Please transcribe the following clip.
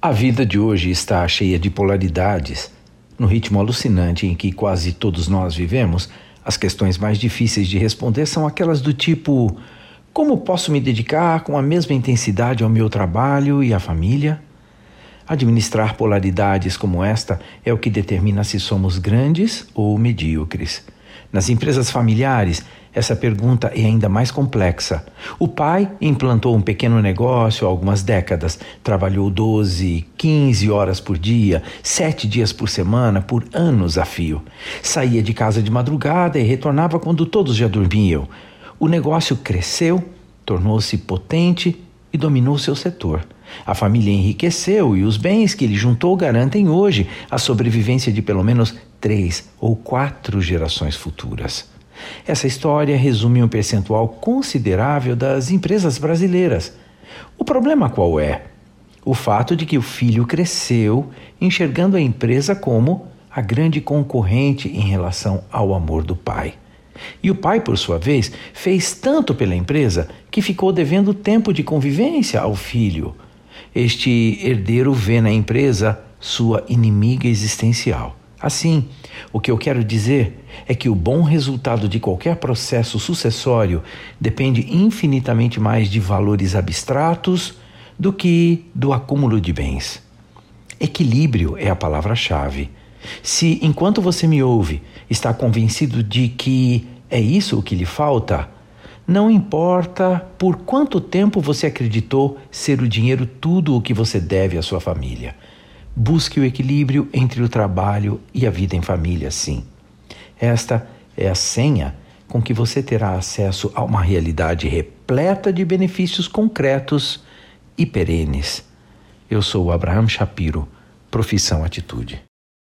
A vida de hoje está cheia de polaridades. No ritmo alucinante em que quase todos nós vivemos, as questões mais difíceis de responder são aquelas do tipo: como posso me dedicar com a mesma intensidade ao meu trabalho e à família? Administrar polaridades como esta é o que determina se somos grandes ou medíocres. Nas empresas familiares, essa pergunta é ainda mais complexa. O pai implantou um pequeno negócio há algumas décadas, trabalhou 12, 15 horas por dia, sete dias por semana, por anos a fio. Saía de casa de madrugada e retornava quando todos já dormiam. O negócio cresceu, tornou-se potente e dominou seu setor. A família enriqueceu e os bens que ele juntou garantem hoje a sobrevivência de pelo menos três ou quatro gerações futuras. Essa história resume um percentual considerável das empresas brasileiras. O problema qual é? O fato de que o filho cresceu enxergando a empresa como a grande concorrente em relação ao amor do pai. E o pai, por sua vez, fez tanto pela empresa que ficou devendo tempo de convivência ao filho. Este herdeiro vê na empresa sua inimiga existencial. Assim, o que eu quero dizer é que o bom resultado de qualquer processo sucessório depende infinitamente mais de valores abstratos do que do acúmulo de bens. Equilíbrio é a palavra-chave. Se, enquanto você me ouve, está convencido de que é isso o que lhe falta, não importa por quanto tempo você acreditou ser o dinheiro tudo o que você deve à sua família. Busque o equilíbrio entre o trabalho e a vida em família, sim. Esta é a senha com que você terá acesso a uma realidade repleta de benefícios concretos e perenes. Eu sou Abraham Shapiro, profissão Atitude.